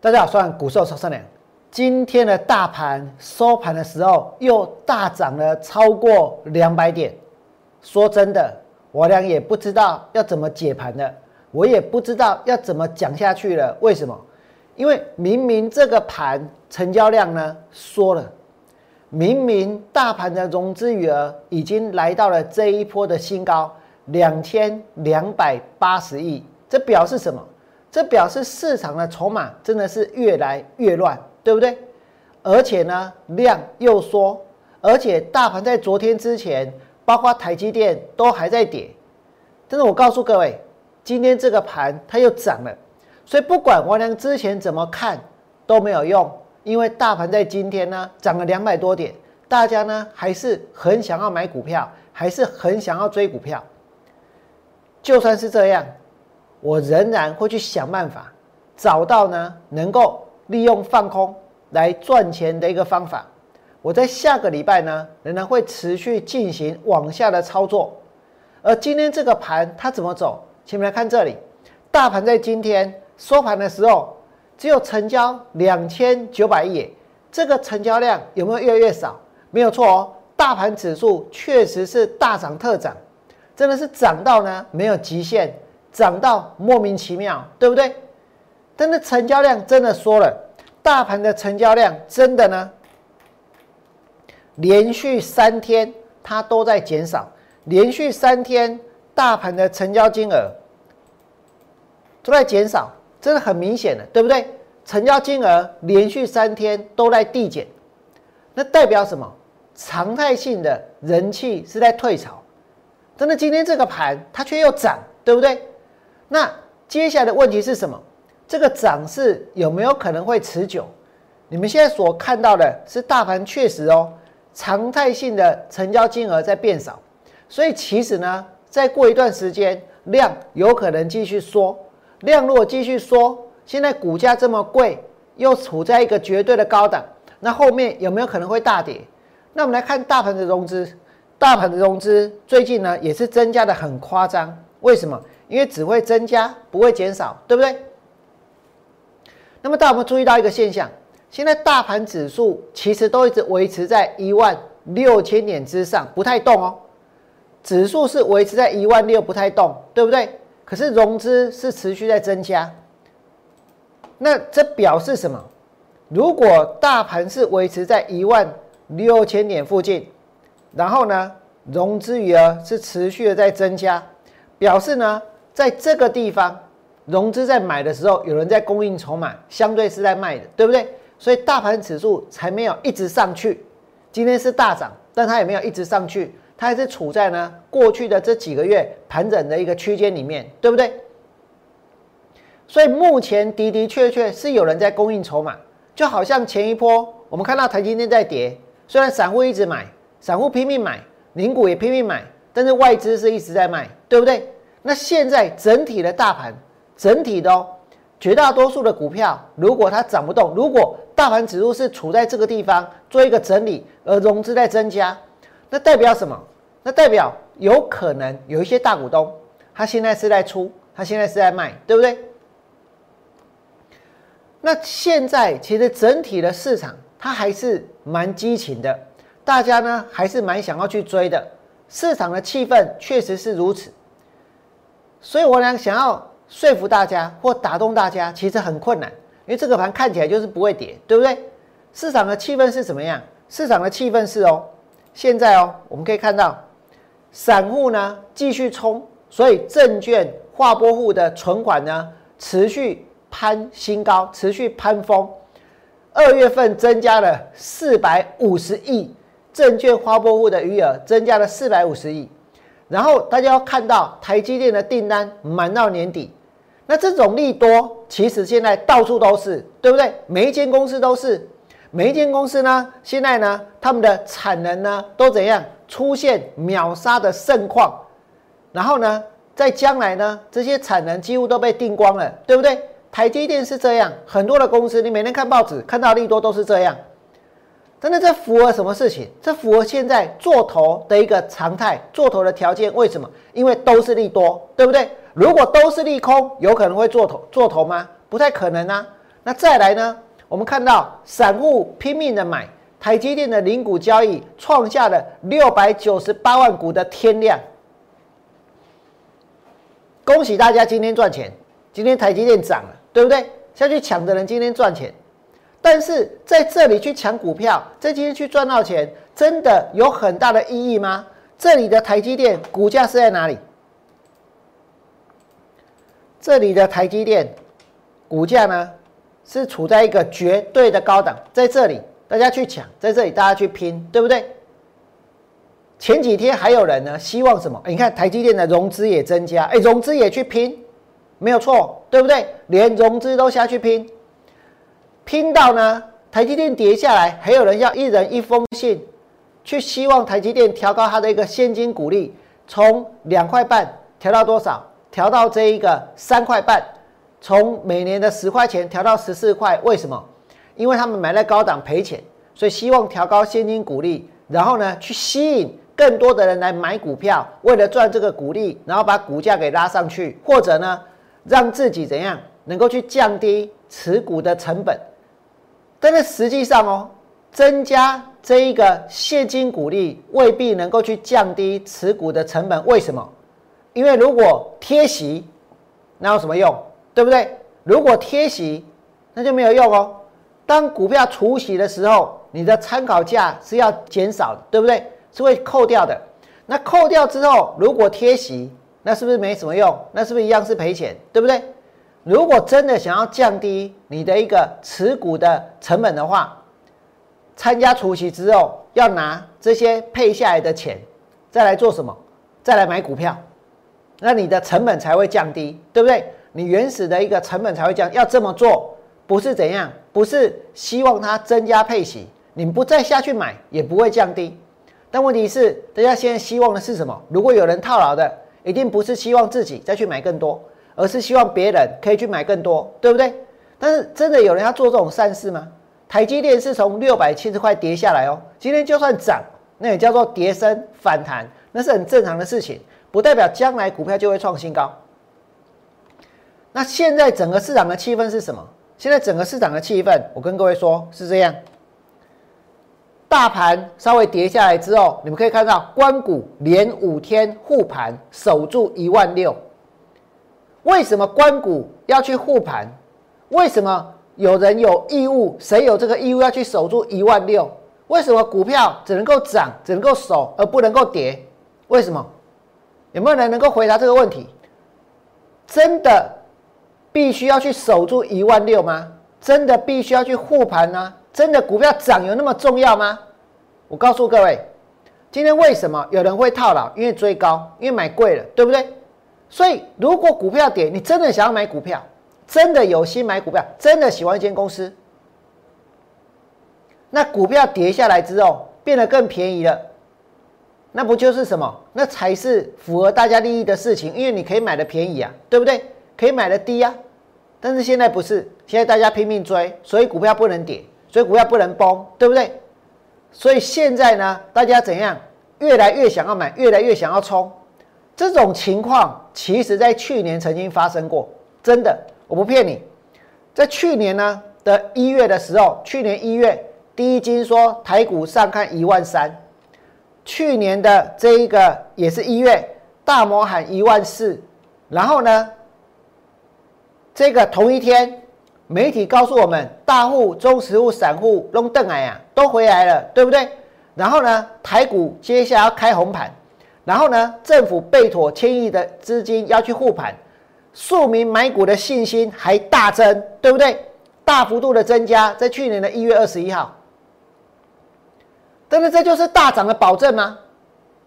大家好，我是股兽超善良。今天的大盘收盘的时候又大涨了超过两百点。说真的，我俩也不知道要怎么解盘的，我也不知道要怎么讲下去了。为什么？因为明明这个盘成交量呢缩了，明明大盘的融资余额已经来到了这一波的新高两千两百八十亿，这表示什么？这表示市场的筹码真的是越来越乱，对不对？而且呢，量又缩，而且大盘在昨天之前，包括台积电都还在跌。但是我告诉各位，今天这个盘它又涨了。所以不管王良之前怎么看都没有用，因为大盘在今天呢涨了两百多点，大家呢还是很想要买股票，还是很想要追股票。就算是这样，我仍然会去想办法，找到呢能够利用放空来赚钱的一个方法。我在下个礼拜呢仍然会持续进行往下的操作。而今天这个盘它怎么走？请们来看这里，大盘在今天。收盘的时候只有成交两千九百亿，这个成交量有没有越来越少？没有错哦，大盘指数确实是大涨特涨，真的是涨到呢没有极限，涨到莫名其妙，对不对？但是成交量真的缩了，大盘的成交量真的呢，连续三天它都在减少，连续三天大盘的成交金额都在减少。这是很明显的，对不对？成交金额连续三天都在递减，那代表什么？常态性的人气是在退潮。但是今天这个盘它却又涨，对不对？那接下来的问题是什么？这个涨势有没有可能会持久？你们现在所看到的是大盘确实哦，常态性的成交金额在变少，所以其实呢，再过一段时间量有可能继续缩。量如果继续缩，现在股价这么贵，又处在一个绝对的高档，那后面有没有可能会大跌？那我们来看大盘的融资，大盘的融资最近呢也是增加的很夸张。为什么？因为只会增加，不会减少，对不对？那么大家有没有注意到一个现象？现在大盘指数其实都一直维持在一万六千点之上，不太动哦。指数是维持在一万六，不太动，对不对？可是融资是持续在增加，那这表示什么？如果大盘是维持在一万六千点附近，然后呢，融资余额是持续的在增加，表示呢，在这个地方融资在买的时候，有人在供应筹码，相对是在卖的，对不对？所以大盘指数才没有一直上去。今天是大涨，但它也没有一直上去。它还是处在呢过去的这几个月盘整的一个区间里面，对不对？所以目前的的确确是有人在供应筹码，就好像前一波我们看到台积电在跌，虽然散户一直买，散户拼命买，零股也拼命买，但是外资是一直在卖，对不对？那现在整体的大盘，整体的哦，绝大多数的股票，如果它涨不动，如果大盘指数是处在这个地方做一个整理，而融资在增加。那代表什么？那代表有可能有一些大股东，他现在是在出，他现在是在卖，对不对？那现在其实整体的市场它还是蛮激情的，大家呢还是蛮想要去追的，市场的气氛确实是如此。所以我俩想要说服大家或打动大家，其实很困难，因为这个盘看起来就是不会跌，对不对？市场的气氛是怎么样？市场的气氛是哦。现在哦，我们可以看到，散户呢继续冲，所以证券划拨户的存款呢持续攀新高，持续攀峰。二月份增加了四百五十亿，证券划拨户的余额增加了四百五十亿。然后大家要看到台积电的订单满到年底，那这种利多其实现在到处都是，对不对？每一间公司都是。每一间公司呢，现在呢，他们的产能呢都怎样出现秒杀的盛况？然后呢，在将来呢，这些产能几乎都被订光了，对不对？台积电是这样，很多的公司，你每天看报纸看到利多都是这样。真的，这符合什么事情？这符合现在做头的一个常态，做头的条件。为什么？因为都是利多，对不对？如果都是利空，有可能会做头做头吗？不太可能啊。那再来呢？我们看到散户拼命的买台积电的零股交易，创下了六百九十八万股的天量。恭喜大家今天赚钱，今天台积电涨了，对不对？下去抢的人今天赚钱，但是在这里去抢股票，在今天去赚到钱，真的有很大的意义吗？这里的台积电股价是在哪里？这里的台积电股价呢，是处在一个绝对的高档，在这里大家去抢，在这里大家去拼，对不对？前几天还有人呢，希望什么？你看台积电的融资也增加，哎，融资也去拼，没有错，对不对？连融资都下去拼，拼到呢，台积电跌下来，还有人要一人一封信，去希望台积电调高它的一个现金股利，从两块半调到多少？调到这一个三块半，从每年的十块钱调到十四块，为什么？因为他们买在高档赔钱，所以希望调高现金股利，然后呢，去吸引。更多的人来买股票，为了赚这个股利，然后把股价给拉上去，或者呢，让自己怎样能够去降低持股的成本。但是实际上哦，增加这一个现金股利未必能够去降低持股的成本。为什么？因为如果贴息，那有什么用？对不对？如果贴息，那就没有用哦。当股票除息的时候，你的参考价是要减少的，对不对？是会扣掉的，那扣掉之后，如果贴息，那是不是没什么用？那是不是一样是赔钱？对不对？如果真的想要降低你的一个持股的成本的话，参加除息之后，要拿这些配下来的钱，再来做什么？再来买股票，那你的成本才会降低，对不对？你原始的一个成本才会降。要这么做，不是怎样？不是希望它增加配息，你不再下去买，也不会降低。但问题是，大家现在希望的是什么？如果有人套牢的，一定不是希望自己再去买更多，而是希望别人可以去买更多，对不对？但是真的有人要做这种善事吗？台积电是从六百七十块跌下来哦，今天就算涨，那也叫做跌升反弹，那是很正常的事情，不代表将来股票就会创新高。那现在整个市场的气氛是什么？现在整个市场的气氛，我跟各位说是这样。大盘稍微跌下来之后，你们可以看到，关股连五天护盘守住一万六。为什么关股要去护盘？为什么有人有义务？谁有这个义务要去守住一万六？为什么股票只能够涨，只能够守，而不能够跌？为什么？有没有人能够回答这个问题？真的必须要去守住一万六吗？真的必须要去护盘呢？真的股票涨有那么重要吗？我告诉各位，今天为什么有人会套牢？因为追高，因为买贵了，对不对？所以如果股票跌，你真的想要买股票，真的有心买股票，真的喜欢一间公司，那股票跌下来之后变得更便宜了，那不就是什么？那才是符合大家利益的事情，因为你可以买的便宜啊，对不对？可以买的低啊，但是现在不是，现在大家拼命追，所以股票不能跌。所以股票不能崩，对不对？所以现在呢，大家怎样？越来越想要买，越来越想要冲。这种情况，其实在去年曾经发生过，真的，我不骗你。在去年呢的一月的时候，去年一月，第一金说台股上看一万三。去年的这一个也是一月，大摩喊一万四。然后呢，这个同一天。媒体告诉我们，大户、中实户、散户弄邓来呀，都回来了，对不对？然后呢，台股接下来要开红盘，然后呢，政府背妥千亿的资金要去护盘，庶民买股的信心还大增，对不对？大幅度的增加，在去年的一月二十一号，但是这就是大涨的保证吗？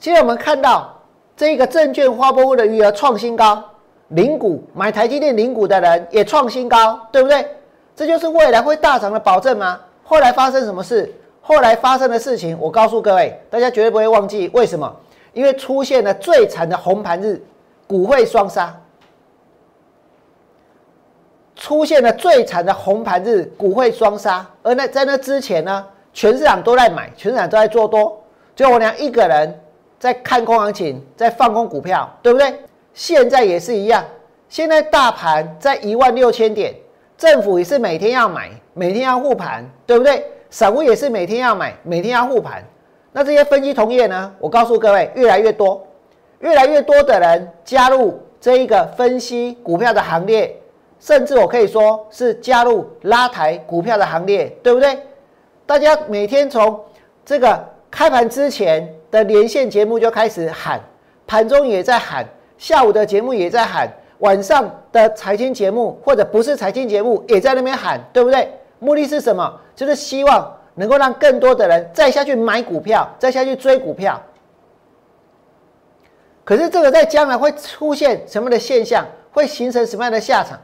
现在我们看到这个证券花波的余额创新高。零股买台积电零股的人也创新高，对不对？这就是未来会大涨的保证吗？后来发生什么事？后来发生的事情，我告诉各位，大家绝对不会忘记。为什么？因为出现了最惨的红盘日，股汇双杀。出现了最惨的红盘日，股汇双杀。而那在那之前呢，全市场都在买，全市场都在做多，就我娘一个人在看空行情，在放空股票，对不对？现在也是一样，现在大盘在一万六千点，政府也是每天要买，每天要护盘，对不对？散户也是每天要买，每天要护盘。那这些分析同业呢？我告诉各位，越来越多，越来越多的人加入这一个分析股票的行列，甚至我可以说是加入拉抬股票的行列，对不对？大家每天从这个开盘之前的连线节目就开始喊，盘中也在喊，下午的节目也在喊。晚上的财经节目或者不是财经节目，也在那边喊，对不对？目的是什么？就是希望能够让更多的人再下去买股票，再下去追股票。可是这个在将来会出现什么的现象？会形成什么样的下场？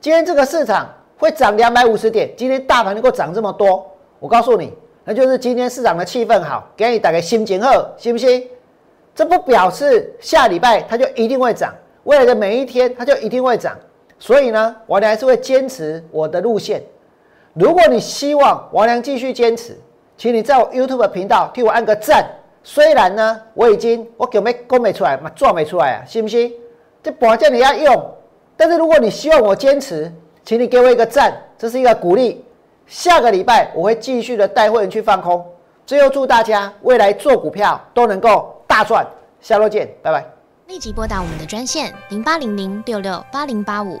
今天这个市场会涨两百五十点，今天大盘能够涨这么多，我告诉你，那就是今天市场的气氛好，给你打个心情好，信不信？这不表示下礼拜它就一定会涨。未来的每一天，它就一定会涨，所以呢，王良还是会坚持我的路线。如果你希望王良继续坚持，请你在我 YouTube 频道替我按个赞。虽然呢，我已经我给没供没出来嘛，赚没出来啊，信不信？这保证你要用，但是如果你希望我坚持，请你给我一个赞，这是一个鼓励。下个礼拜我会继续的带会员去放空。最后祝大家未来做股票都能够大赚。下周见，拜拜。立即拨打我们的专线零八零零六六八零八五